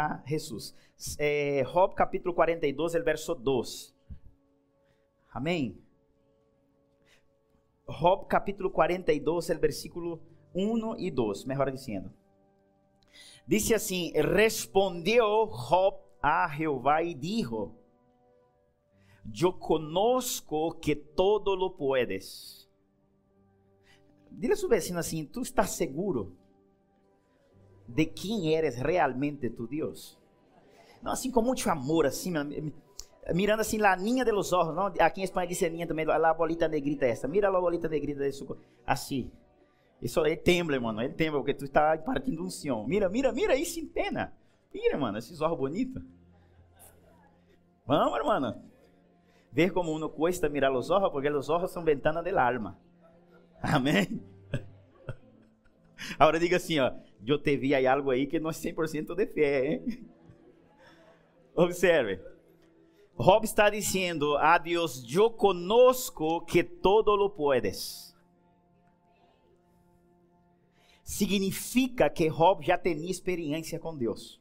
a Jesus. É, Job capítulo 42, el verso 2. Amém? Job capítulo 42, el versículo 1 e 2, melhor dizendo. Dice assim: Respondeu Job a Jeová e dijo: Eu conozco que todo lo puedes. Dile a su vecino assim: Tu estás seguro de quem eres realmente tu Deus? Não, assim com muito amor, assim, mirando assim la niña de los ojos, ¿no? Aquí en España dice niña também, la bolita negrita esta. Mira la bolita negrita de su assim. Isso ele tembla, mano. Ele tembla porque tu está partindo um sion. Mira, mira, mira aí sem pena. Mira, mano, esses olhos bonitos. Vamos, hermano. Ver como uno cuesta mirar os olhos, porque os olhos são ventana del alma. Amém? Agora diga assim, ó. Eu te vi aí algo aí que não é 100% de fé, hein? Observe. Job está dizendo a Deus: Eu conosco que todo lo puedes significa que Job já tinha experiência com Deus.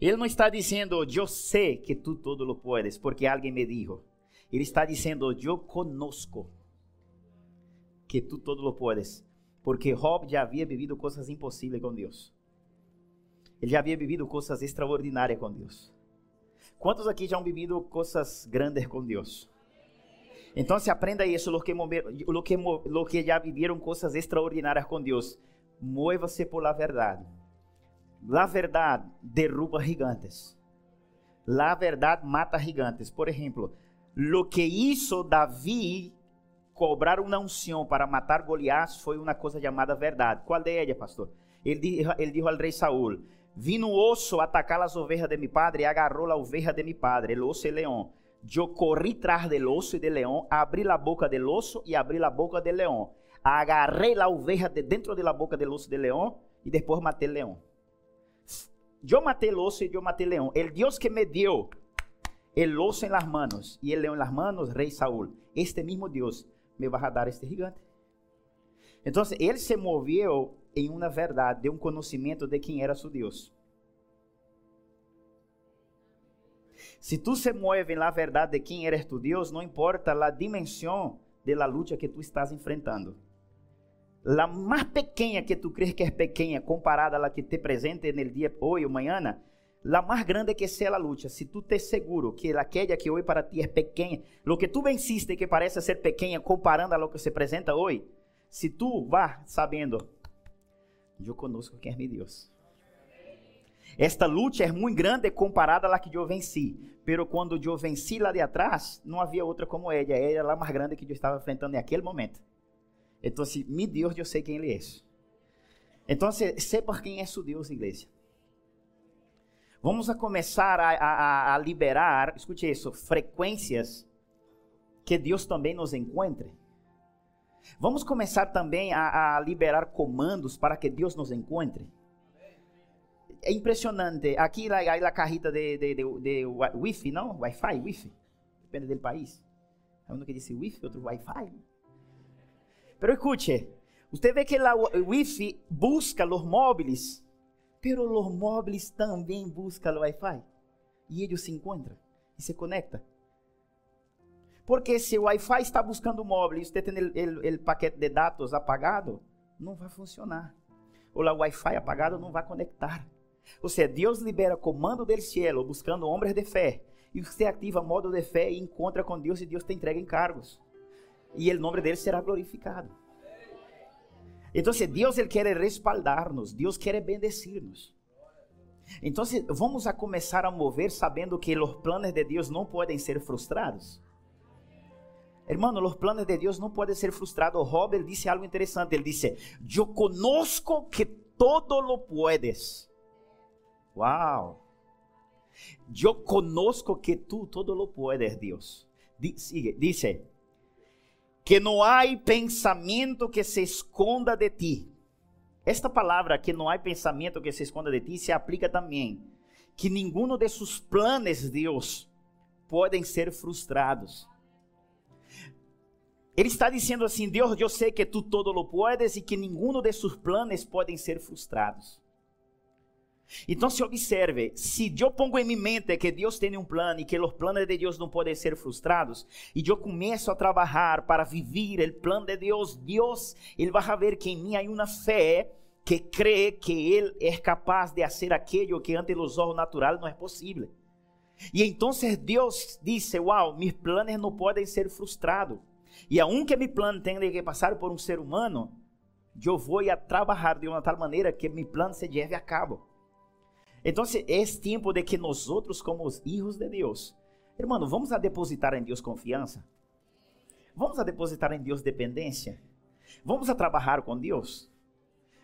Ele não está dizendo, eu sei que tu todo lo puedes, porque alguém me dijo. Ele está dizendo, eu conosco que tu todo lo puedes, porque Job já havia vivido coisas impossíveis com Deus. Ele já havia vivido coisas extraordinárias com Deus. Quantos aqui já han vivido coisas grandes com Deus? Então, se aprenda isso, lo que, lo que, lo que já viveram coisas extraordinárias com Deus. Mueva-se por la verdade. La verdade derruba gigantes. La verdade mata gigantes. Por exemplo, lo que hizo Davi cobrar uma unção para matar Golias foi uma coisa chamada verdade. Qual de ella, pastor? Ele disse, ele disse ao rei Saul: Vi no osso atacar as ovelhas de mi padre e agarrou a oveja de mi padre, el osso e leão. Eu corri tras del osso e del leão, abri a boca del osso e abri a boca del leão. Agarrei a oveja de dentro de la boca del osso del leão e depois matei o leão. Eu matei o osso e eu matei o leão. El Deus que me deu el osso em las manos e el leão em las manos, rei Saúl, este mesmo Deus me vai dar este gigante. Então, ele se moveu em uma verdade, de um conhecimento de quem era seu Deus. Se tu se mueve na verdade de quem eres tu Deus, não importa a dimensão de la luta que tu estás enfrentando. La mais pequena que tu crees que é pequena comparada la que te presente no dia hoje ou amanhã, la mais grande que seja a luta. Se tu te seguro que aquela que hoje para ti é pequena, lo que tu venciste que parece ser pequena comparando a lo que se apresenta hoje, se tu vá sabendo, eu conosco quem é meu Deus. Esta luta é muito grande comparada à que eu venci. Pero quando eu venci lá de atrás, não havia outra como ela. Ela era lá mais grande que eu estava enfrentando naquele momento. Então, meu Deus, eu sei quem Ele é. Então, sei por quem é seu Deus, igreja. Vamos a começar a, a, a liberar, escute isso, frequências que Deus também nos encontre. Vamos começar também a, a liberar comandos para que Deus nos encontre é impressionante. Aqui hay la cajita de, de, de, de Wi-Fi, não? Wi-Fi, Wi-Fi. Depende do país. Hay uno que dice Wi-Fi, outro Wi-Fi. Pero escute, você vê que la Wi-Fi busca os móveis, pero os móveis também buscam o Wi-Fi. E eles se encontram e se conectam. Porque se o Wi-Fi está buscando o móvel e você tem o paquete de dados apagado, não vai funcionar. Ou o Wi-Fi apagado não vai conectar. Ou seja, Deus libera comando del cielo buscando homens de fé. E você ativa modo de fé e encontra com Deus e Deus te entrega encargos. E o nome dele será glorificado. Então, Deus ele quer respaldar-nos, Deus quer bendecir-nos. Então, vamos a começar a mover sabendo que os planos de Deus não podem ser frustrados. Hermano, os planos de Deus não podem ser frustrados. Robert disse algo interessante. Ele disse: Eu conosco que todo lo puedes. Wow. Yo conozco que tú todo lo puedes, Dios. Sigue, dice, que no hay pensamiento que se esconda de ti. Esta palavra, que não há pensamento que se esconda de ti, se aplica também. Que nenhum de seus planos, Deus, podem ser frustrados. Ele está dizendo assim: Deus, eu sei que tu todo lo puedes e que nenhum de seus planos podem ser frustrados. Então se observe, se eu pongo em minha mente que Deus tem um plano e que os planos de Deus não podem ser frustrados, e eu começo a trabalhar para viver o plano de Deus, Deus, Ele vai ver que em mim há uma fé que crê que Ele é capaz de fazer aquilo que ante os olhos naturais não é possível. E então Deus disse: Uau, meus planos não podem ser frustrados. E aunque meu plano tenha que passar por um ser humano, eu vou a trabalhar de uma tal maneira que meu plano se lleve a cabo. Então é tempo de que nós outros, como os filhos de Deus, irmão, vamos a depositar em Deus confiança. Vamos a depositar em Deus dependência. Vamos a trabalhar com Deus.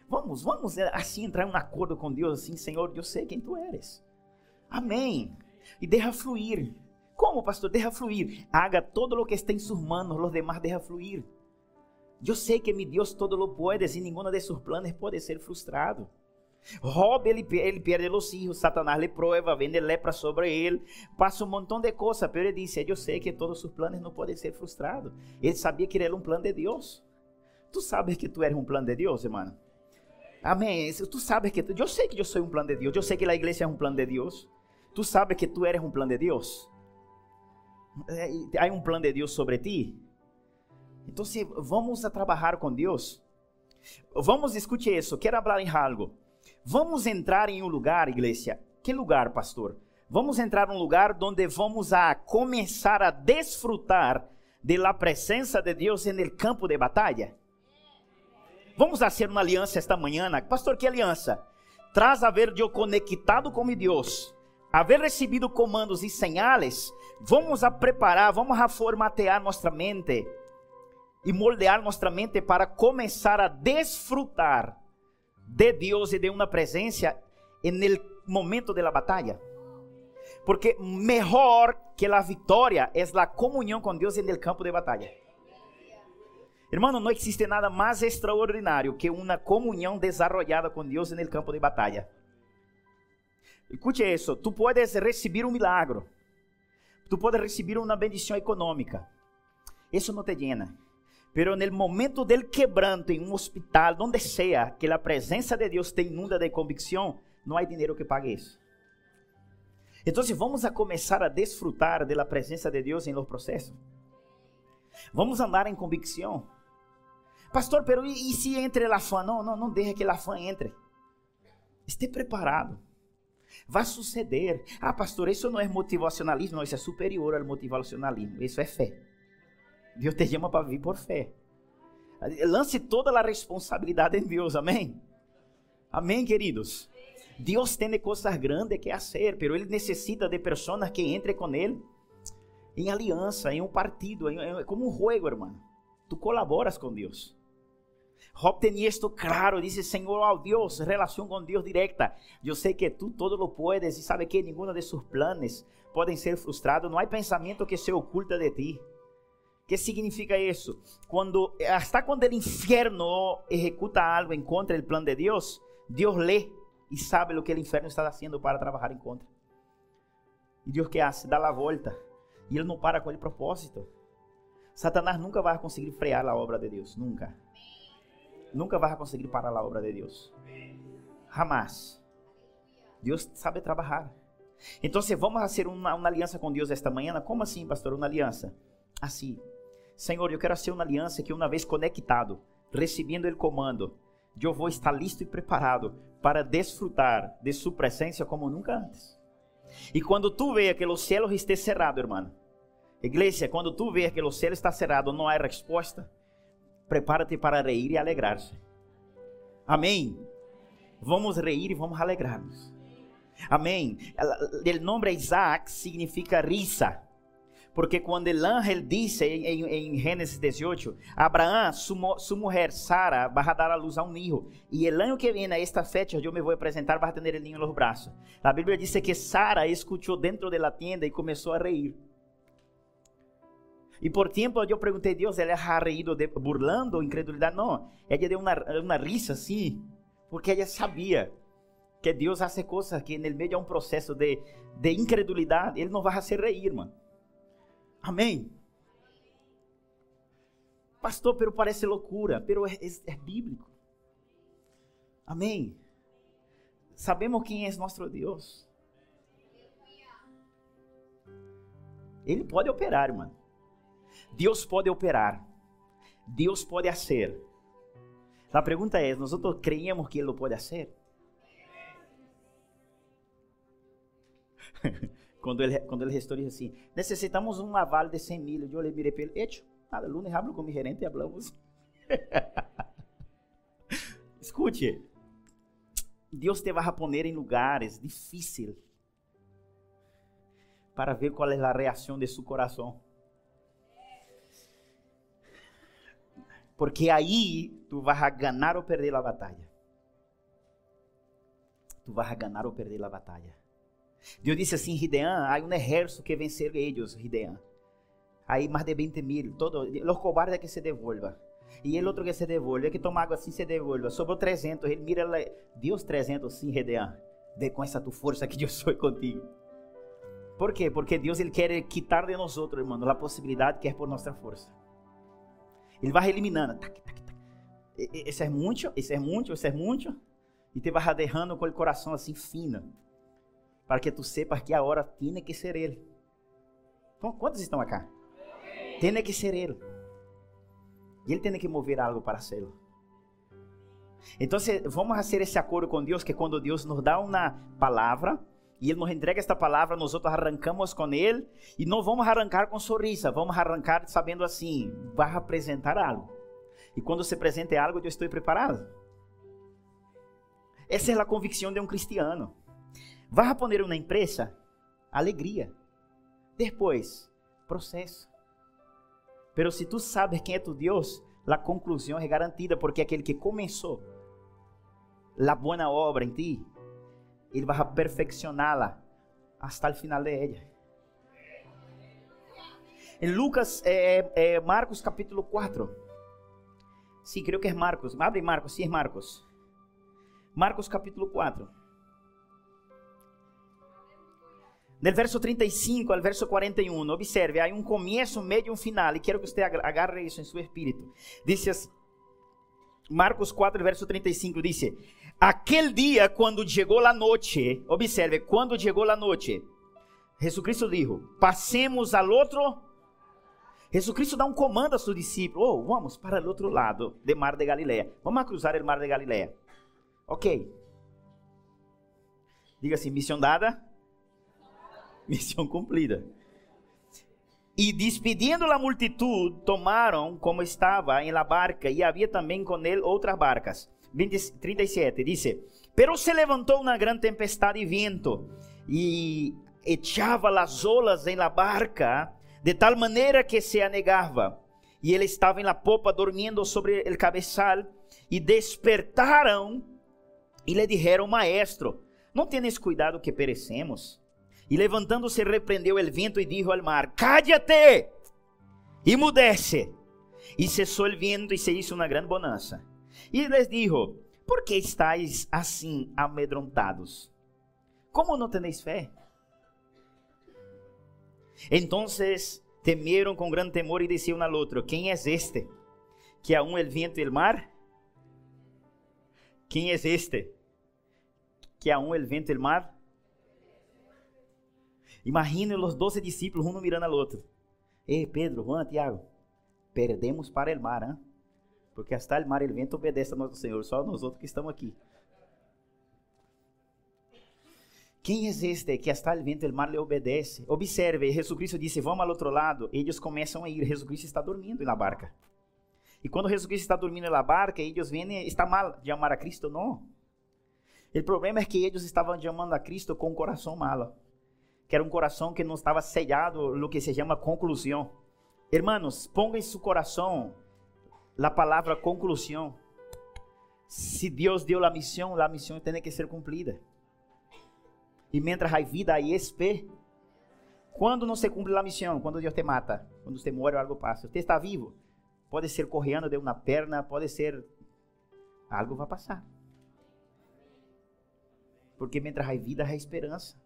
Vamos, vamos é, assim entrar em um acordo com Deus, assim, Senhor, eu sei quem tu eres. Amém. E deixa fluir. Como, pastor? Deixa fluir. Haga todo o que está em sus manos, los demás deixa fluir. Eu sei que mi Deus todo lo puede e nenhuma de seus planos pode ser frustrado. Job, ele, ele perde os filhos, Satanás le prueba, vende lepra sobre ele, passa um montão de coisas, mas ele disse, eu sei que todos os planos não podem ser frustrados. Ele sabia que era um plano de Deus. Tu sabes que tu eres um plano de Deus, irmão? Amém. Tu sabes que tu, eu sei que eu sou um plano de Deus. Eu sei que a igreja é um plano de Deus. Tu sabes que tu eres um plano de Deus. Há um plano de Deus sobre ti. Então, vamos a trabalhar com Deus. Vamos escute isso. Quero falar em algo. Vamos entrar em um lugar, igreja. Que lugar, pastor? Vamos entrar em um lugar onde vamos a começar a desfrutar de la presença de Deus no campo de batalha. Vamos fazer uma aliança esta manhã, pastor. Que aliança? Traz haver eu conectado com Deus, haver recebido comandos e señales. Vamos a preparar, vamos a formatear nossa mente e moldear nossa mente para começar a desfrutar de Deus e de uma presença no momento da batalha. Porque melhor que a vitória é a comunhão com Deus no campo de batalha. Irmão, não existe nada mais extraordinário que uma comunhão desarrollada com Deus no campo de batalha. Escute isso, tu podes receber um milagre, tu podes receber uma bendição econômica, isso não te llena. Pero no momento del quebranto em um hospital, donde sea, que a presença de Deus te inunda de convicção, não há dinheiro que pague isso. Então, vamos a começar a desfrutar da presença de Deus em los processos. Vamos andar em convicção. Pastor, pero e, se entre a fã? Não, não, não deixe que a fã entre. Esteja preparado. Vai suceder. Ah, pastor, isso não é motivacionalismo, não, isso é superior ao motivacionalismo. Isso é fé. Deus te chama para vir por fé. Lance toda a responsabilidade em Deus, amém? Amém, queridos? Deus tem coisas grandes que fazer, pero Ele necessita de pessoas que entrem com Ele em aliança, em um partido, em, em, como um jogo, irmão. Tu colaboras com Deus. Job tinha isto claro, disse, Senhor, oh Deus, relação com Deus direta. Eu sei que tu todo lo puedes e sabe que nenhum de seus planos podem ser frustrados. Não há pensamento que se oculta de ti. Que significa isso? Quando, hasta quando o inferno executa algo em contra do plano de Deus, Deus lê e sabe o que o inferno está fazendo para trabalhar em contra. E Deus que hace? Dá a volta. E ele não para com o propósito. Satanás nunca vai conseguir frear a obra de Deus. Nunca. Nunca vai conseguir parar a obra de Deus. Jamás. Deus sabe trabalhar. Então, vamos fazer uma, uma aliança com Deus esta manhã, como assim, pastor? Uma aliança? Assim. Senhor, eu quero fazer uma aliança que uma vez conectado, recebendo o comando, eu vou estar listo e preparado para desfrutar de sua presença como nunca antes. E quando tu veja que os céus estejam cerrados, irmão, igreja, quando tu veja que os céus estão cerrados, não há resposta, prepara-te para reír e alegrar-se. Amém. Vamos reír e vamos alegrar-nos. Amém. O nome Isaac significa risa. Porque quando ángel disse em, em, Gênesis 18, Abraão, sua, mulher Sara, vai dar a luz a um filho. E o ano que vem, a esta fecha, eu me vou apresentar para ter o niño nos braços. A Bíblia diz que Sara escutou dentro da tenda e começou a reír. E por tempo eu perguntei a Deus, ela ha reído de, burlando incredulidade? Não, ela deu uma, uma risa assim, porque ela sabia que Deus faz coisas que no meio de um processo de, de incredulidade, Ele não vai fazer reír, mano. Amém? Pastor, pero parece loucura, pero é, é, é bíblico. Amém? Sabemos quem é nosso Deus. Ele pode operar, irmão. Deus pode operar. Deus pode fazer. A pergunta é: nós creemos que Ele pode fazer? Quando ele quando ele restou disse assim: necessitamos um aval de 100 mil. Eu lhe mirei para ele: hecho, nada, lunes hablo com mi gerente e hablamos. Escute, Deus te vai a poner em lugares difíceis para ver qual é a reação de seu coração. Porque aí tu vas a ganhar ou perder a batalha. Tu vas a ganhar ou perder a batalha. Deus disse assim, Gideão, há um exército que vencer eles, Gideão. Aí mais de 20 mil, todos, os cobardes que se devolvam. E ele outro que se devolve, é que toma água assim se devolva. Sobrou 300, ele mira, Deus 300 sim, Gideão. Vê com essa tua força que eu sou contigo. Por quê? Porque Deus ele quer quitar de nós outros, irmãos, a possibilidade que é por nossa força. Ele vai eliminando. Tac, tac, tac. Esse é muito, esse é muito, esse é muito. E te vai derrando com o coração assim fino para que tu sepas que a hora tem que ser Ele. Então, quantos estão acá? Tem que ser Ele. E Ele tem que mover algo para ser. Então, vamos fazer esse acordo com Deus, que quando Deus nos dá uma palavra, e Ele nos entrega esta palavra, nós arrancamos com Ele, e não vamos arrancar com sorriso, vamos arrancar sabendo assim, vai apresentar algo. E quando se apresente algo, eu estou preparado. Essa é a convicção de um cristiano. Vai poner uma empresa? Alegria. Depois, processo. Pero se tu sabes quem é tu Deus, a conclusão é garantida, porque aquele que começou a boa obra em ti, ele vai perfeccioná-la hasta o final de ella. Em Lucas, é, é, Marcos capítulo 4. Sim, creio que é Marcos. Abre Marcos, sim, é Marcos. Marcos capítulo 4. Del verso 35 al verso 41, observe, hay un comienzo, medio y un final, y quiero que usted agarre eso en su espíritu. Dice Marcos 4, verso 35, dice, aquel día cuando llegó la noche, observe, cuando llegó la noche, Jesucristo dijo, pasemos al otro. Jesucristo dá um comando a seus discípulos, oh, vamos para o outro lado do mar de Galileia. Vamos a cruzar o mar de Galileia. Ok. Diga assim, missão dada, missão cumprida. E despedindo a multitud, tomaram como estava em la barca, e havia também com ele outras barcas. 20, 37, dice, Pero se levantou uma grande tempestade e vento, e echava as olas em la barca, de tal maneira que se anegava. E ele estava em la popa, dormindo sobre o cabeçal, e despertaram, e lhe disseram, Maestro, não tenes cuidado que perecemos? E levantando-se, repreendeu o vento e disse ao mar: Cállate! E mudece. E cessou o vento e se hizo uma grande bonança. E lhes dijo: Por que estáis assim amedrontados? Como não tenéis fé? Então temieron com grande temor e diziam ao outro: Quem é este? Que aún el viento e el mar? Quem é este? Que aún el viento e el mar? Imagine os doze discípulos, um mirando ao outro. Ei, Pedro, Juan, Tiago, perdemos para o mar, porque hasta o mar, ele vento obedece a nosso Senhor, só nós outros que estamos aqui. Quem é este que hasta o vento, o mar lhe obedece? Observe, Jesus Cristo disse, vamos ao outro lado. Eles começam a ir, Jesus Cristo está dormindo na barca. E quando Jesus Cristo está dormindo na barca, eles vêm, está mal de amar a Cristo? Não. O problema é que eles estavam amando a Cristo com o coração malo que era um coração que não estava sellado no que se chama conclusão. Hermanos, ponga em seu coração a palavra conclusão. Se Deus deu a missão, a missão tem que ser cumprida. E mientras há vida, há esperança. Quando não se cumpre a missão? Quando Deus te mata. Quando você morre algo passa. Você está vivo. Pode ser correndo de uma perna, pode ser. Algo vai passar. Porque mientras há vida, há esperança.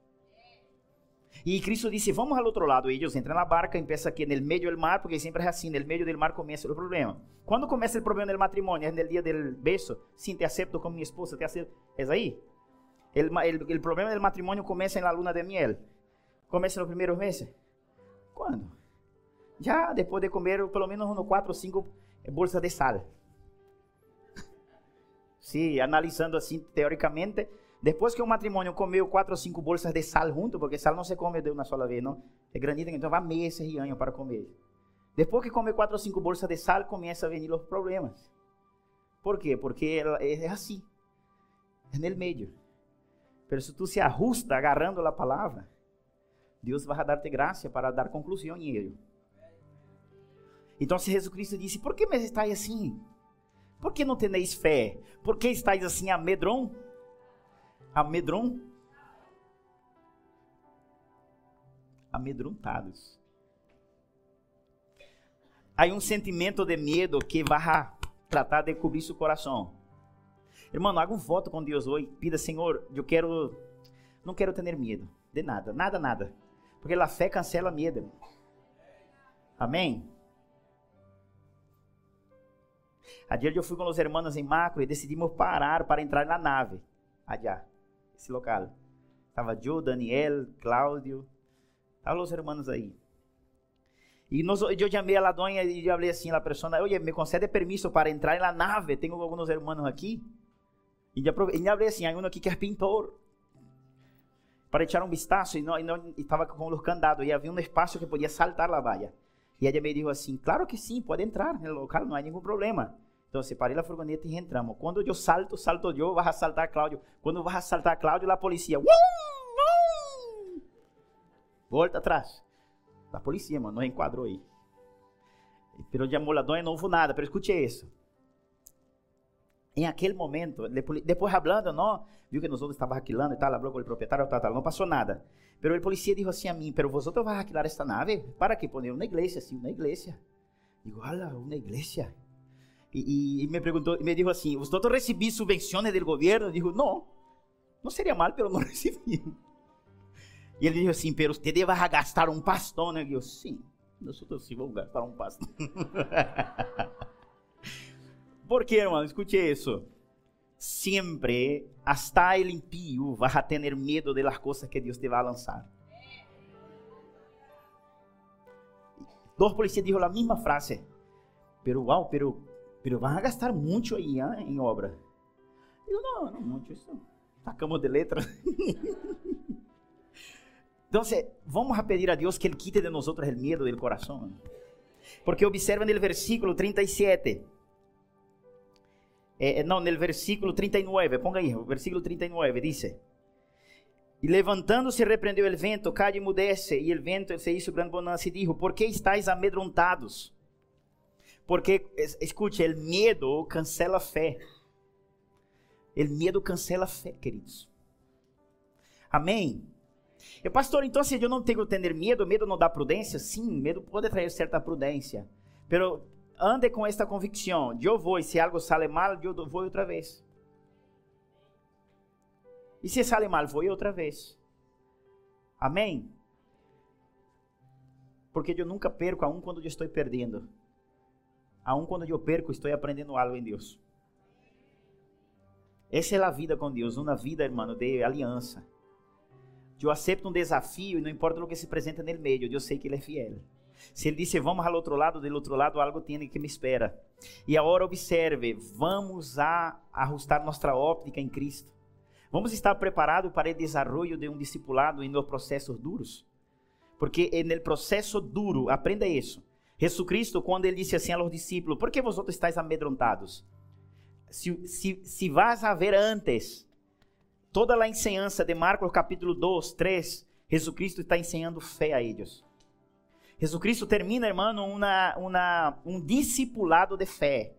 E Cristo disse: Vamos ao outro lado. Eles entram na barca, empieza aqui no meio do mar, porque sempre é assim: no meio do mar começa o problema. Quando começa o problema do matrimônio? É no dia do beijo? Sim, te aceito como minha esposa, te aceito. É aí? El problema del matrimonio comienza en la luna de miel. Comienza en los primeros meses. ¿Cuándo? Ya después de comer pelo menos unos 4 o 5 bolsas de sal. Sí, analisando assim teoricamente, depois que o matrimônio comeu quatro ou cinco bolsas de sal junto, porque sal não se come de uma sola vez, não. É grandita, então vai meses e anos para comer. Depois que come quatro ou cinco bolsas de sal, começa a vir os problemas. Por quê? Porque é assim. É no meio. Mas se tu se ajusta agarrando a palavra, Deus vai dar-te graça para dar conclusão em ele. Então, se Jesus Cristo disse: Por que me estáis assim? Por que não teneis fé? Por que estáis assim amedron? Amedron? Amedrontados. Há um sentimento de medo que vai tratar de cobrir seu coração. Irmão, haga um voto com Deus hoje. Pida, Senhor, eu quero. Não quero ter medo de nada, nada, nada. Porque a fé cancela medo. Amém? Ayer eu fui com os hermanos em Macro e decidimos parar para entrar na nave. Allá, esse local. Estava eu, Daniel, Cláudio, estavam os hermanos aí. E nós, eu chamei a la doña e falei assim a pessoa, oye, me concede permiso para entrar na nave, tenho alguns hermanos aqui. E eu falei assim, há um aqui que é pintor. Para echar um vistazo, e não, e não estava com os candados, e havia um espaço que podia saltar a valla. E ela me disse assim, claro que sim, pode entrar no local, não há nenhum problema. Então, separei a furgoneta e entramos. Quando eu salto, salto eu, vai saltar Cláudio. Quando vai saltar Cláudio, a polícia. Volta atrás. A polícia, mano, não enquadrou aí. Pero de amolador não houve nada, pero escute isso. Em aquele momento, depois falando, não, viu que nós outros estávamos aquilando e tal, falou com o proprietário, tal, tal, não passou nada. Pero o polícia disse assim a mim, pero vosotros vais a alquilar esta nave? Para que poner uma igreja, sim, uma igreja. Digo, olha, uma igreja. Y, y, me preguntó, me dijo así, ¿vosotros recibís subvenciones del gobierno? Dijo, no, no sería mal, pero no recibí. Y él dijo así, pero usted va a gastar un pastón. Y yo, sí, nosotros sí vamos gastar un pastón. ¿Por qué, hermano? Escuche eso. Siempre, hasta el impío, vas a tener miedo de las cosas que Dios te va a lanzar. Dos policías dijo la misma frase. Pero, wow, pero pero van a gastar muito aí hein, em obra. Eu não, não muito, isso sacamos de letra. então, vamos a pedir a Deus que Ele quite de nós o medo do coração. Porque observa no versículo 37. Eh, não, no versículo 39, ponga aí, o versículo 39 diz: E levantando-se repreendeu o vento, cai e mudece, e o vento se hizo grande bonança e dijo: Por que estáis amedrontados? Porque, escute, o medo cancela a fé. O medo cancela a fé, queridos. Amém? E pastor, então se eu não tenho que ter medo, medo não dá prudência? Sim, medo pode trazer certa prudência. Pero ande com esta convicção. Eu vou, e se algo sale mal, eu vou outra vez. E se sale mal, vou outra vez. Amém? Porque eu nunca perco a um quando eu estou perdendo. Aun quando eu perco, estou aprendendo algo em Deus. Essa é a vida com Deus, uma vida, irmão, de aliança. Eu aceito um desafio e não importa o que se apresenta no meio, eu sei que Ele é fiel. Se Ele disse, vamos ao outro lado, do outro lado algo tem que me espera. E agora observe, vamos a ajustar nossa óptica em Cristo. Vamos estar preparados para o desenvolvimento de um discipulado em processos duros. Porque no processo duro, aprenda isso Jesucristo, quando ele disse assim aos discípulos: Por que vosotros estáis amedrontados? Se, se, se vas a ver antes toda a enseñança de Marcos capítulo 2, 3, Jesucristo está ensinando fé a eles. Jesucristo termina, irmão, uma, uma, um discipulado de fé.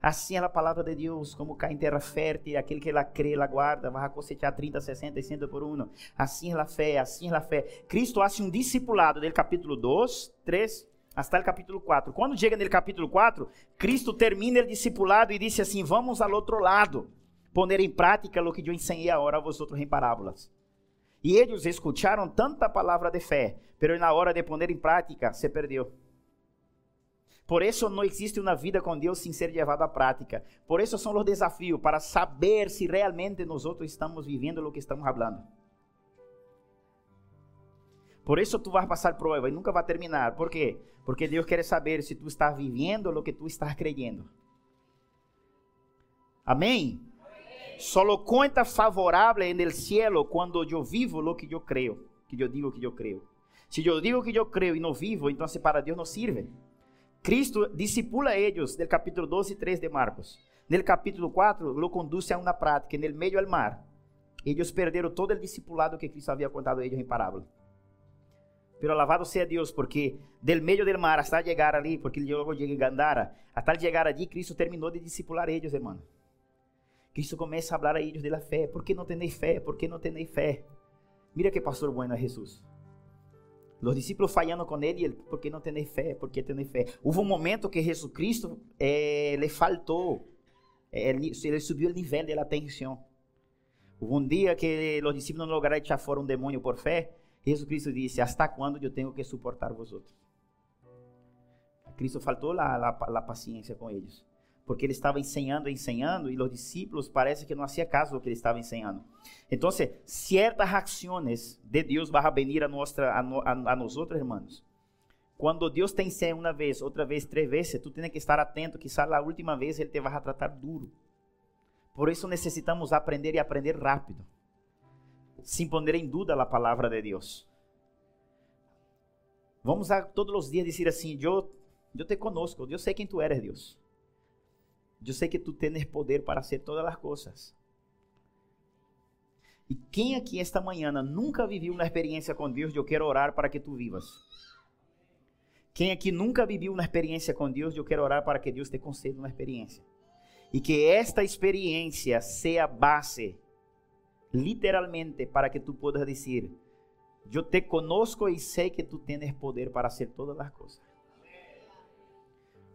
Assim é a palavra de Deus, como cai em terra fértil, aquele que ela crê, ela guarda, vai cosechar 30, 60 e 100 por um. Assim é a fé, assim é a fé. Cristo hace um discipulado, del capítulo 2, 3 hasta o capítulo 4. Quando chega no capítulo 4, Cristo termina o discipulado e disse assim: Vamos ao outro lado, poner em prática o que eu ensinei agora a vosotros em parábolas. E eles escutaram tanta palavra de fé, pero na hora de poner em prática se perdeu. Por isso não existe uma vida com Deus sem ser levada à prática. Por isso são os desafios para saber se realmente nós estamos vivendo o que estamos falando. Por isso tu vas passar prova e nunca vai terminar. Por quê? Porque Deus quer saber se tu estás vivendo o que tu estás creyendo. Amém? Solo conta favorável el cielo quando eu vivo lo que eu creio, que eu digo que eu creio. Se eu digo que eu creio e não vivo, então para Deus não sirve. Cristo discipula eles, del capítulo 12 e 3 de Marcos. No capítulo 4, lo conduce a uma prática, no meio do mar. Eles perderam todo o discipulado que Cristo havia contado a eles em parábola. Pero alabado sea Dios, porque del medio del mar hasta llegar ali, porque logo chega em Gandara, hasta chegar allí, Cristo terminou de discipular eles, hermano. Cristo começa a falar a eles da fé. ¿Por que não tenéis fé? ¿Por que não tenéis fé? Mira que pastor bueno é Jesus. Os discípulos falhando com ele, ele, por que não tenéis fé? Por que tenéis fé? Houve um momento que Jesus Cristo eh, le faltou, ele subiu o nível de atenção. Houve um dia que os discípulos não lograram echar fora um demônio por fé, Jesus Cristo disse: Hasta quando eu tenho que suportar vosotros? Cristo faltou a, a, paciência com eles, porque ele estava ensinando, ensinando, e os discípulos parece que não hacía caso do que ele estava ensinando. Então, certas ações de Deus vão venir a, nossa, a, a, nós outros, irmãos. Quando Deus te ensina uma vez, outra vez, três vezes, tu tens que estar atento, que a última vez ele te vai tratar duro. Por isso necessitamos aprender e aprender rápido sin poner em dúvida a palavra de Deus. Vamos a todos os dias dizer assim: Eu, eu te conosco, eu sei quem tu eres, Deus. Eu sei que tu tens poder para fazer todas as coisas. E quem aqui esta manhã nunca viveu uma experiência com Deus, eu quero orar para que tu vivas. Quem aqui nunca viveu uma experiência com Deus, eu quero orar para que Deus te conceda uma experiência. E que esta experiência seja base literalmente para que tú puedas decir, yo te conozco y sé que tú tienes poder para hacer todas las cosas.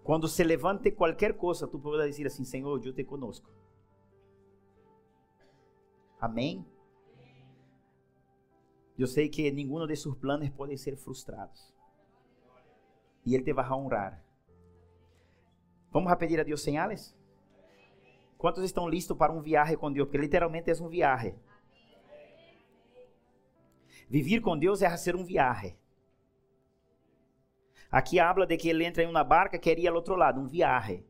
Cuando se levante cualquier cosa, tú puedas decir así, Señor, yo te conozco. Amén. Eu sei que nenhum de seus planos pode ser frustrados. E Ele te vai honrar. Vamos a pedir a Deus señales? Quantos estão listos para um viaje com Deus? Porque literalmente é um viaje. Vivir com Deus é ser um viaje. Aqui habla de que ele entra em uma barca que iria ao outro lado, um viaje.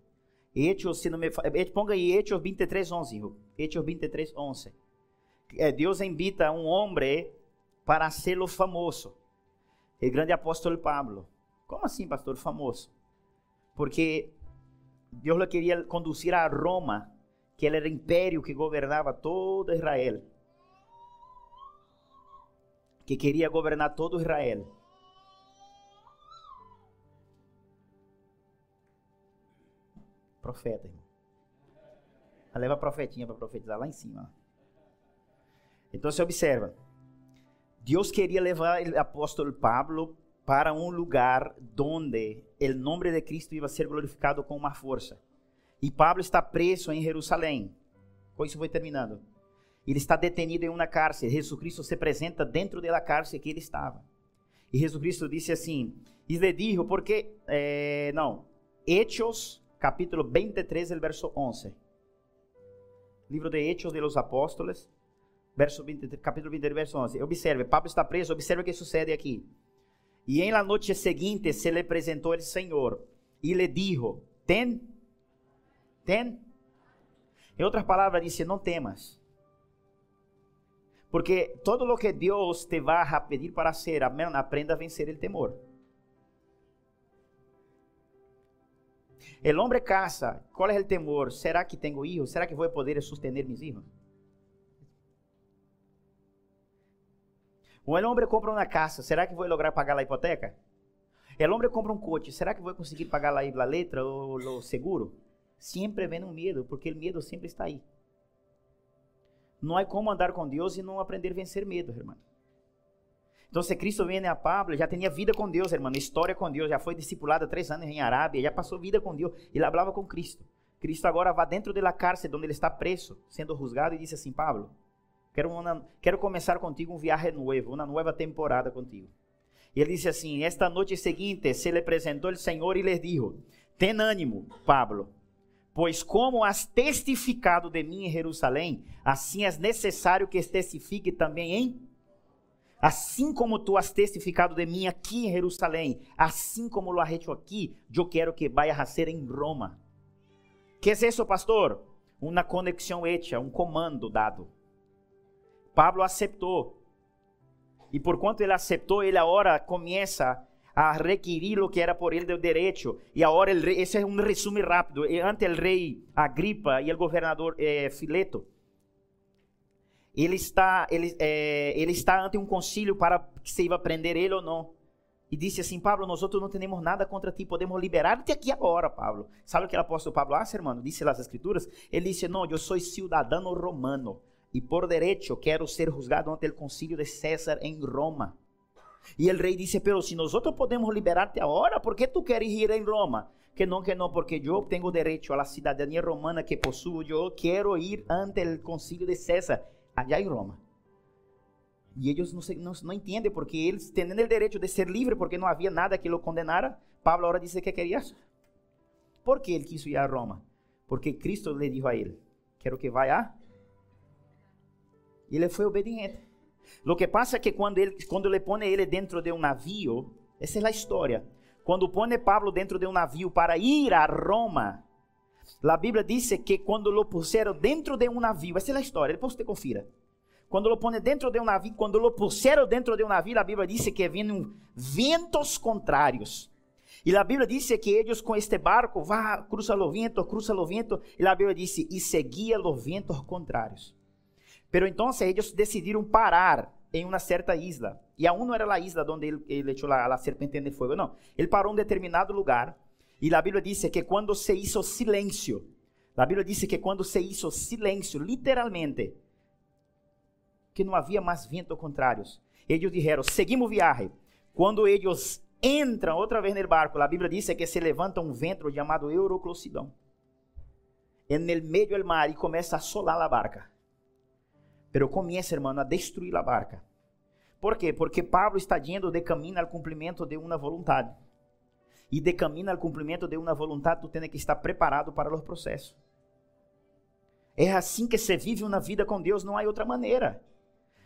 Hechos, se não me ponga aí Hechos 23, 11. Hechos 23, 11. Deus invita um homem para ser o famoso. O grande apóstolo Pablo. Como assim, pastor, famoso? Porque Deus o queria conduzir a Roma que ele era império que governava todo Israel. Que queria governar todo Israel. Profeta, irmão. Leva a profetinha para profetizar lá em cima. Então você observa. Deus queria levar o apóstolo Pablo para um lugar onde o nome de Cristo ia ser glorificado com uma força. E Pablo está preso em Jerusalém. Com isso foi terminando. Ele está detenido em uma cárcere. Jesus Cristo se apresenta dentro da cárcere que ele estava. E Jesus Cristo disse assim: E lhe dijo, porque. Eh, não. Hechos, capítulo 23, el verso 11. Livro de Hechos de los Apóstoles, verso 23, capítulo 23, verso 11. Observe, Pablo está preso, observe o que sucede aqui. E em la noite seguinte se lhe apresentou o Senhor e lhe dijo: Ten? Em outras palavras, disse: não temas. Porque todo o que Deus te vai a pedir para ser, aprenda a vencer o temor. O homem casa, qual é o temor? Será que tenho filhos? Será que vou poder sustentar meus filhos? O homem compra uma casa, será que vou lograr pagar a hipoteca? O homem compra um coche, será que vou conseguir pagar a letra ou o seguro? Sempre vem um medo, porque o medo sempre está aí. Não há como andar com Deus e não aprender a vencer medo, irmão. Então, se Cristo vem a Pablo, já tinha vida com Deus, irmão, história com Deus, já foi discipulado três anos em Arábia, já passou vida com Deus, ele falava com Cristo. Cristo agora vai dentro da cárcere onde ele está preso, sendo juzgado, e disse assim: Pablo, quero, uma, quero começar contigo um viagem novo, uma nova temporada contigo. E ele disse assim: Esta noite seguinte se lhe apresentou o Senhor e lhe dijo: Ten ânimo, Pablo, pois como has testificado de mim em Jerusalém, assim é necessário que testifique também em Assim como tu has testificado de mim aqui em Jerusalém, assim como lo has hecho aqui, eu quero que vayas a ser em Roma. Que é isso, pastor? Uma conexão hecha, um comando dado. Pablo aceitou. E por quanto ele aceitou, ele agora começa a requerir o que era por ele do direito. E agora, el rey, um resumo rápido. Ante o rei Agripa e o governador eh, Fileto, ele está, ele, é, ele está ante um concílio para se iba prender ele ou não. E disse assim, Pablo, nós outros não temos nada contra ti, podemos liberar-te aqui agora, Pablo. Sabe o que o apóstolo Pablo hace, hermano? Disse nas escrituras, ele disse, não, eu sou cidadão romano e por direito quero ser juzgado ante o concílio de César em Roma. E o rei disse, pero se nós outros podemos liberar-te agora, por que tu queres ir em Roma? Que não, que não, porque eu tenho direito à cidadania romana que possuo, eu quero ir ante o concílio de César allá em Roma. E eles não, não, não entendem, porque eles têm o direito de ser livre, porque não havia nada que o condenara. Pablo agora disse que queria. Por que ele quis ir a Roma? Porque Cristo lhe disse a ele: Quero que vá a. E ele foi obediente. O que passa é que quando ele, quando ele põe ele dentro de um navio, essa é a história. Quando põe Pablo dentro de um navio para ir a Roma, a Bíblia diz que quando lo puseram dentro de um navio, essa é a história, depois você confira. Quando lo põe dentro de um navio, quando lo puseram dentro de um navio, a Bíblia diz que vinham ventos contrários. E a Bíblia diz que eles com este barco, vá, cruza o vento, cruza o vento, e a Bíblia diz, e seguia os ventos contrários. Pero então eles decidiram parar em uma certa isla. E aún não era a isla onde ele, ele echou a, a serpente de fogo, não. Ele parou em um determinado lugar e a Bíblia diz que quando se hizo silêncio, a Bíblia diz que quando se hizo silêncio, literalmente, que não havia mais vento contrários. Eles disseram, seguimos viagem. Quando eles entram outra vez no barco, a Bíblia diz que se levanta um vento chamado Euroclosidão. En el meio do mar e começa a solar a barca. Pero começa, hermano, a destruir a barca. Por quê? Porque Pablo está indo de caminho ao cumprimento de uma vontade e de caminho ao cumprimento de uma vontade, tu tens que estar preparado para os processos. É assim que se vive uma vida com Deus, não há outra maneira.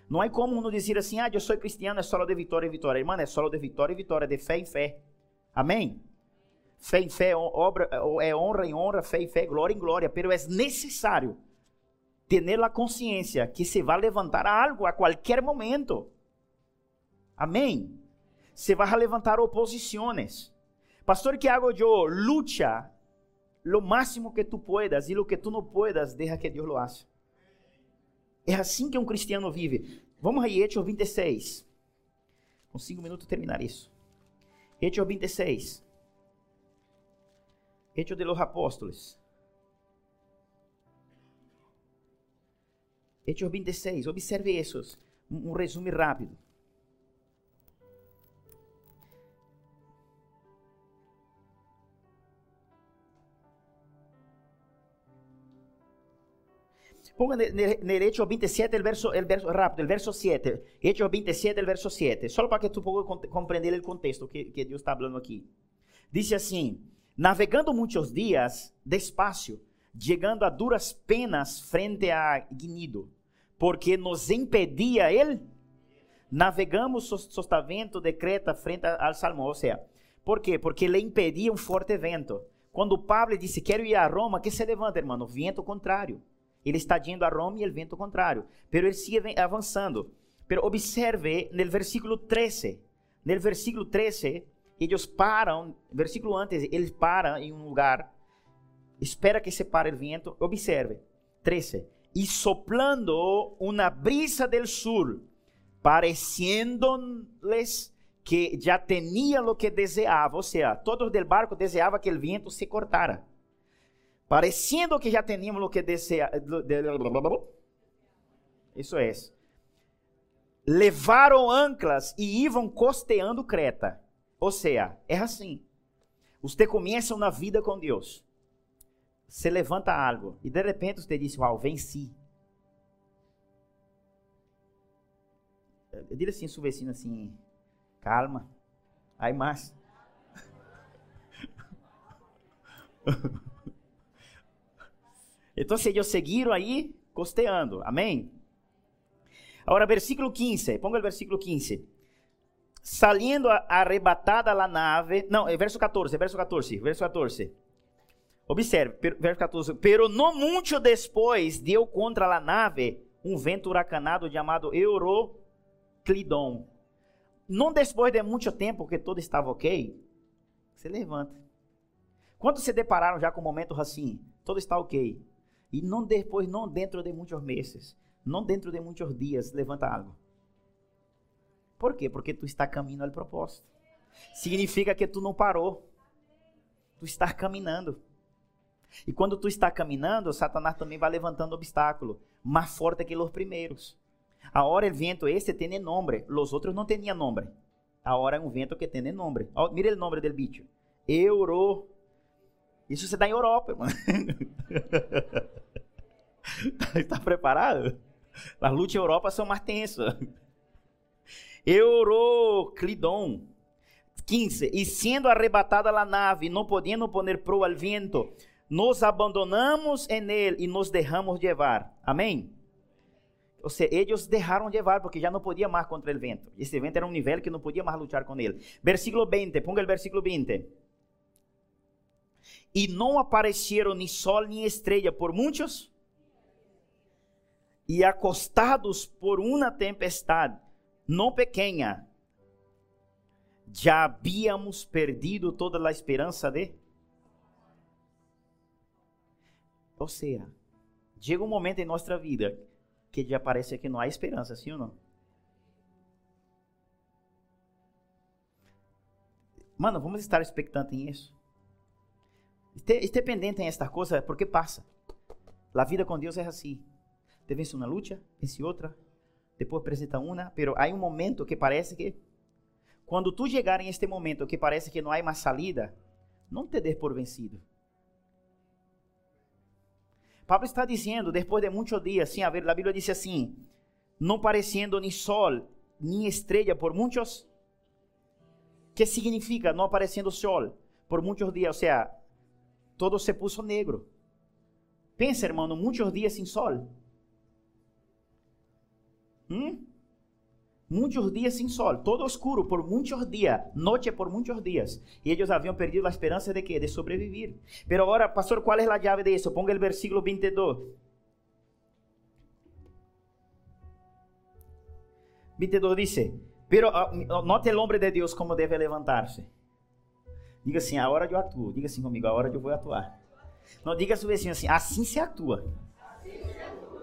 Não há como uno dizer assim, ah, eu sou cristiano, é só de vitória em vitória. Irmão, é só de vitória em vitória, de fé em fé. Amém? Fé em fé, obra, é honra em honra, fé em fé, glória em glória. Pero é necessário ter a consciência que se vai levantar algo a qualquer momento. Amém? Se vai levantar oposições. Pastor, ¿qué hago yo? Lucha lo máximo que tú puedas y lo que tú no puedas, deja que Dios lo haga. É assim que um cristiano vive. Vamos aí, Hechos 26. Com cinco minutos terminar isso. Hechos 26. Hechos de los Apóstoles. Hechos 26. Observe isso. Um, um resumo rápido. Ponga nel Hechos 27 el verso, el verso rápido, el verso 7. Hechos 27, el verso 7. Só para que tu possa compreender o contexto que, que Deus está falando aqui. Diz assim: Navegando muitos dias despacio, chegando a duras penas frente a Gnido, porque nos impedia ele. Navegamos sostavento de Creta frente ao Salmo. Ou seja, por quê? Porque lhe impedia um forte vento. Quando Pablo disse: Quero ir a Roma, que se levanta, irmão? Vento contrário. Ele está indo a Roma e o vento contrário. Pero ele sigue avançando. Pero observe no versículo 13. No versículo 13, eles param, versículo antes, eles param em um lugar, espera que se pare o vento. Observe, 13. E soplando uma brisa del sur, pareciendo-les que já tinham o que deseavam, ou seja, todos del barco deseavam que o vento se cortara parecendo que já teníamos o que desear. Isso é. Levaram anclas e iam costeando Creta. Ou seja, é assim. Você começa uma vida com Deus. Você levanta algo e de repente você diz: Uau, venci. Diga assim, seu vecino assim: calma, Hay más. Então eles seguiram aí costeando. Amém? Agora, versículo 15. Ponga o versículo 15. Saliendo arrebatada la nave. Não, é verso 14, verso 14, verso 14. Observe, verso 14. Pero no muito depois deu contra a nave um vento huracanado chamado Euroclidon. Não depois de muito tempo que tudo estava ok, você levanta. Quando se depararam já com o momento assim, tudo está ok. E não depois, não dentro de muitos meses, não dentro de muitos dias, levanta algo. Por quê? Porque tu está caminhando ao propósito. Significa que tu não parou. Tu está caminhando. E quando tu está caminhando, Satanás também vai levantando obstáculo, mais forte que os primeiros. Agora o vento este tem nome, os outros não tinham nome. Agora é um vento que tem nome. Oh, mira o nome do bicho. Euro. Isso se dá em Europa, mano. está preparado? As lutas em Europa são mais tensas. Euroclidon. 15. E sendo arrebatada a nave, não podendo poner proa ao vento, nos abandonamos em ele e nos derramos levar. Amém? Ou seja, eles deixaram levar porque já não podia mais contra o vento. Esse vento era um nível que não podia mais lutar com ele. Versículo 20, ponga o versículo 20. E não apareceram nem sol nem estrela por muitos, e acostados por uma tempestade, não pequena, já habíamos perdido toda a esperança de. Ou seja, chega um momento em nossa vida que já parece que não há esperança, sim ou não? Mano, vamos estar expectantes em isso. Esteja pendente em esta coisa, porque passa. A vida com Deus é assim. Te vence uma luta, vence outra, depois apresenta uma, pero há um momento que parece que quando tu chegar em este momento que parece que não há mais salida, não te dê por vencido. Pablo está dizendo, depois de muitos dias, sim, a ver, a Bíblia diz assim, não parecendo nem sol, nem estrela por muitos. que significa não aparecendo sol por muitos dias? Ou seja, todo se puso negro. Pensa, hermano, muitos dias sem sol. Hum? Muitos dias sem sol, todo oscuro por muitos dias, noite por muitos dias. E eles haviam perdido a esperança de quê? De sobreviver. Pero agora, pastor, qual é a chave de isso? Ponga o versículo 22. 22 diz: Pero uh, note o homem de Deus como deve levantar-se. Diga assim, a hora eu atuo. Diga assim comigo, a hora eu vou atuar. Não diga a sua vizinho assim, assim se atua.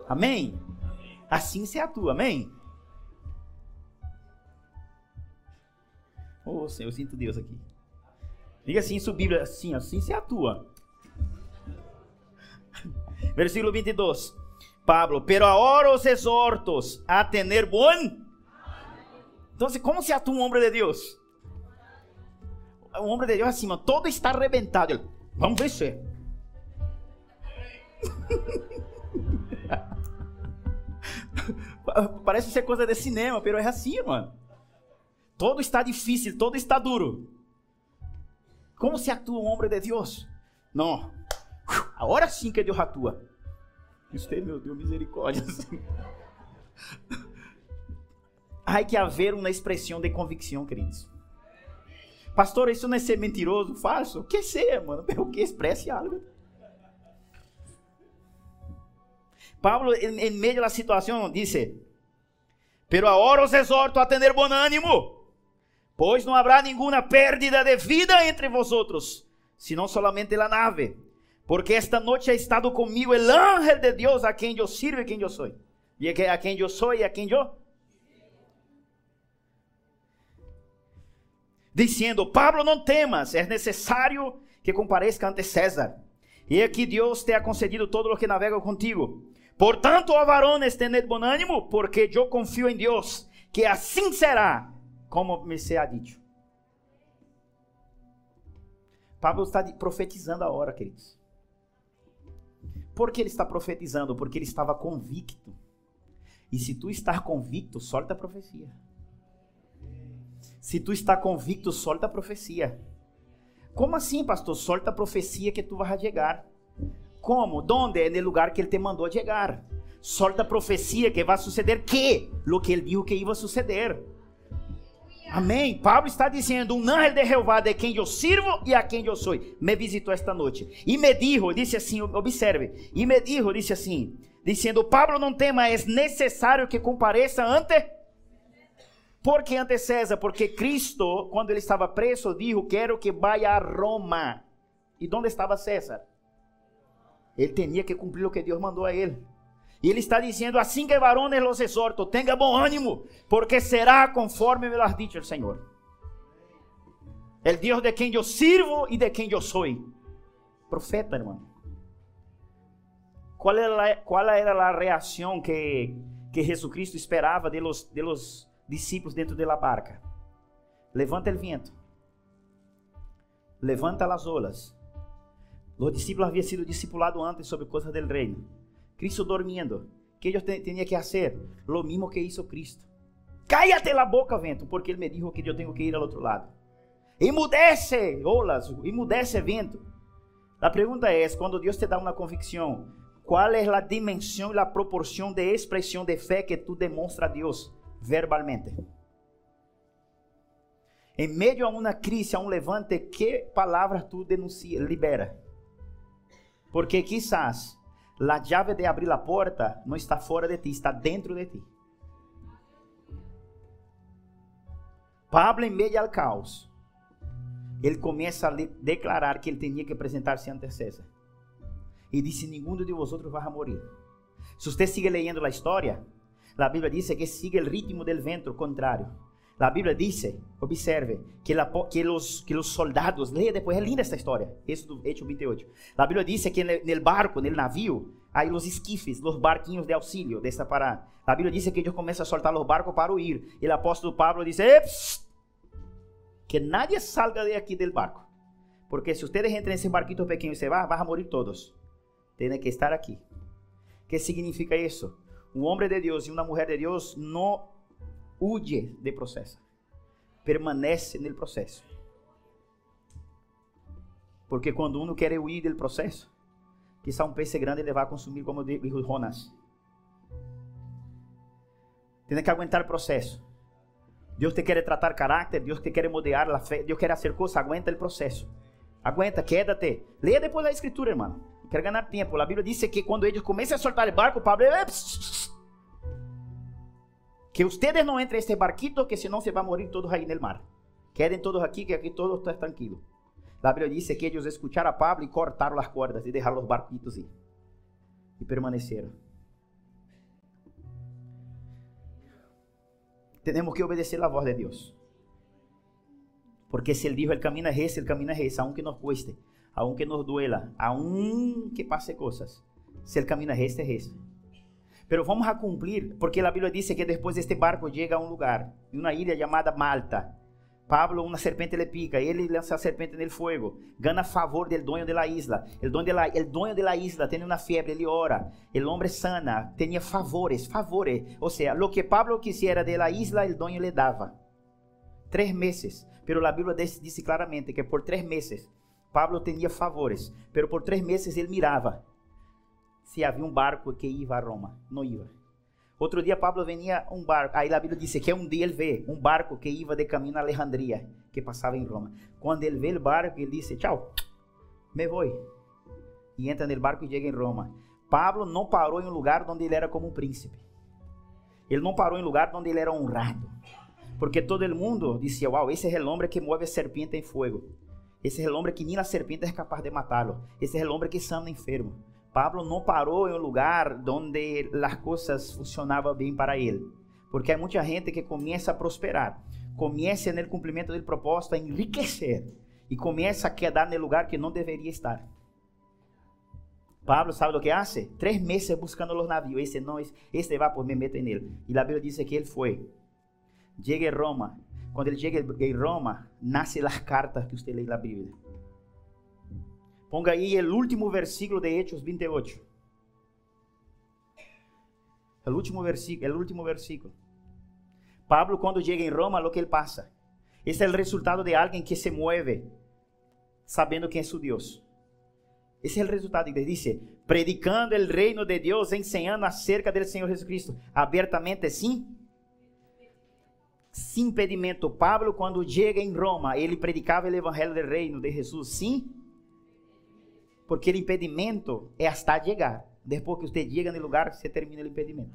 Amém? Assim se atua, amém? Oh, Senhor, eu sinto Deus aqui. Diga assim, sua Bíblia, assim, assim se atua. Versículo 22. Pablo, pero ahora os exortos a tener bom. Então, como se atua um homem de Deus? Um homem de Deus assim, mano, todo está arrebentado. Ele, Vamos vencer. Parece ser coisa de cinema, pero é assim, mano. Todo está difícil, todo está duro. Como se atua um homem de Deus? Não. Agora sim que Deus atua. Este, meu Deus, misericórdia. Há que haver uma expressão de convicção, queridos. Pastor, isso não é ser mentiroso, falso? O que ser, mano? O que expresse algo. Pablo, em meio da situação, disse: Pero agora os exorto a tener bom ânimo, pois não haverá nenhuma pérdida de vida entre vosotros, senão solamente a nave. Porque esta noite ha estado comigo o ángel de Deus a quem eu sirvo e quem eu sou. E a quem eu sou e a quem eu. Dizendo: Pablo, não temas, é necessário que compareça ante César. E aqui Deus te ha concedido todo o que navega contigo. Portanto, ó varones, tened bom ânimo, porque eu confio em Deus, que assim será, como me se ha dicho. Pablo está profetizando a hora, queridos. Por que ele está profetizando? Porque ele estava convicto. E se tu estar convicto, solta a profecia. Se tu está convicto, solta a profecia. Como assim, pastor? Solta a profecia que tu vas chegar. Como? Donde? É no lugar que ele te mandou chegar. Solta a profecia que vai suceder que? Lo que ele disse que ia suceder. Amém. Pablo está dizendo: Um ángel de Jeová de quem eu sirvo e a quem eu sou. Me visitou esta noite. E me dijo, disse assim: observe. E me dijo, disse assim: dizendo: Pablo, não tema, é necessário que compareça ante. Por que ante César? Porque Cristo, quando ele estava preso, disse: Quero que vá a Roma. E onde estava César? Ele tinha que cumprir o que Deus mandou a ele. E ele está dizendo: Assim que varones los exorto, tenga bom ânimo, porque será conforme me lo has dicho el Senhor. El Deus de quem eu sirvo e de quem eu sou. Profeta, irmão. Qual era, qual era a reação que, que Jesucristo esperava de los, de los discípulos dentro da barca? Levanta o vento. Levanta as olas. Os discípulos haviam sido discipulados antes sobre coisas do reino. Cristo dormindo. que eles tinham que fazer? Lo mesmo que hizo Cristo. Cállate la boca, vento, porque ele me dijo que eu tenho que ir ao outro lado. Emudece, olas, emudece vento. A pergunta é: quando Deus te dá uma convicção, qual é a dimensão e a proporção de expressão de fé que tu demonstra a Deus verbalmente? Em meio a uma crise, a um levante, que palavras tu denuncia, libera? Porque quizás a chave de abrir a porta não está fora de ti, está dentro de ti. Pablo, em meio ao caos, ele começa a declarar que ele tinha que apresentar-se ante César. E disse: Nenhum de vosotros vai morrer. Se você sigue leyendo a história, a Bíblia diz que sigue o ritmo del vento contrário. A Bíblia diz, observe, que, la, que, los, que soldados, leia depois, é linda esta história, Hecho 28. A Bíblia diz que no barco, no navio, há os esquifes, os barquinhos de auxílio desta parada. A Bíblia diz que eles começam a soltar os barcos para huir. E o apóstolo Pablo diz: que nadie salga de aqui del barco. Porque se vocês entram nesse barquito pequeno e se vão, vão morrer todos. Tem que estar aqui. que significa isso? Um homem de Deus e uma mulher de Deus não huye de processo. Permanece no processo. Porque quando um quer huir do processo, quizá um peixe grande ele vai consumir, como dijo Jonas. Tem que aguentar o processo. Deus te quer tratar caráter, Deus te quer modear a fé, Deus quer fazer coisas, aguenta o processo. Aguenta, quédate. Leia depois a escritura, irmão. Quero ganhar tempo. A Bíblia diz que quando eles começam a soltar o barco, Pablo. Que ustedes não entrem neste barquito, que senão se vai morrer todos aí no mar. Quedem todos aqui, que aqui todos estão tranquilos. A Bíblia diz que eles escutaram a Pablo e cortaram as cordas e deixaram os barquitos ir. E permaneceram. Temos que obedecer a voz de Deus. Porque se Ele dijo, el camino es ese, el camino es ese, aunque nos cueste aunque nos duela, aunque pase coisas, se o caminho é este, é este. Pero vamos a cumprir, porque a Bíblia diz que depois este barco chega a um lugar, uma ilha chamada Malta. Pablo, uma serpente le pica, ele lança a serpente no fogo, gana favor dueño de la isla. El dueño de la, el dueño de la isla tiene una fiebre, ele ora. El hombre sana, tenía favores, favores. O sea, lo que Pablo quisiera de la isla, el dueño le dava. Três meses. Pero a Bíblia diz claramente que por três meses Pablo tinha favores, pero por três meses ele mirava se havia um barco que ia a Roma. Não ia. Outro dia Pablo venia um barco, aí a Bíblia diz que um dia ele vê um barco que ia de caminho a Alejandria, que passava em Roma. Quando ele vê o barco, ele disse: "Tchau, me vou". E entra no barco e chega em Roma. Pablo não parou em um lugar onde ele era como um príncipe. Ele não parou em um lugar onde ele era honrado. Porque todo mundo dizia: "Uau, esse é o homem que move a serpente em fogo". Esse é o homem que nem a serpente é capaz de matá-lo. Esse é o homem que sana enfermo. Pablo não parou em um lugar onde as coisas funcionavam bem para ele. Porque há muita gente que começa a prosperar, começa no cumprimento do propósito a enriquecer e começa a quedar no lugar que não deveria estar. Pablo sabe o que hace? Três meses buscando os navios. Esse não, esse vai, por me meto nele. E a Bíblia diz que ele foi. Chega a Roma quando ele chega em Roma, nascem as cartas que você lê na Bíblia. Ponga aí o último versículo de Hechos 28. O último versículo, o último versículo. Pablo quando chega em Roma, o que ele passa? Esse é o resultado de alguém que se mueve sabendo quem é seu Deus. Esse é o resultado. Ele diz: predicando o reino de Deus, ensinando acerca do Senhor Jesus Cristo, abertamente, sim. Sem impedimento. Pablo, quando chega em Roma, ele predicava o evangelho do reino de Jesus, sim. Porque o impedimento é hasta chegar. Depois que você chega no lugar, você termina o impedimento.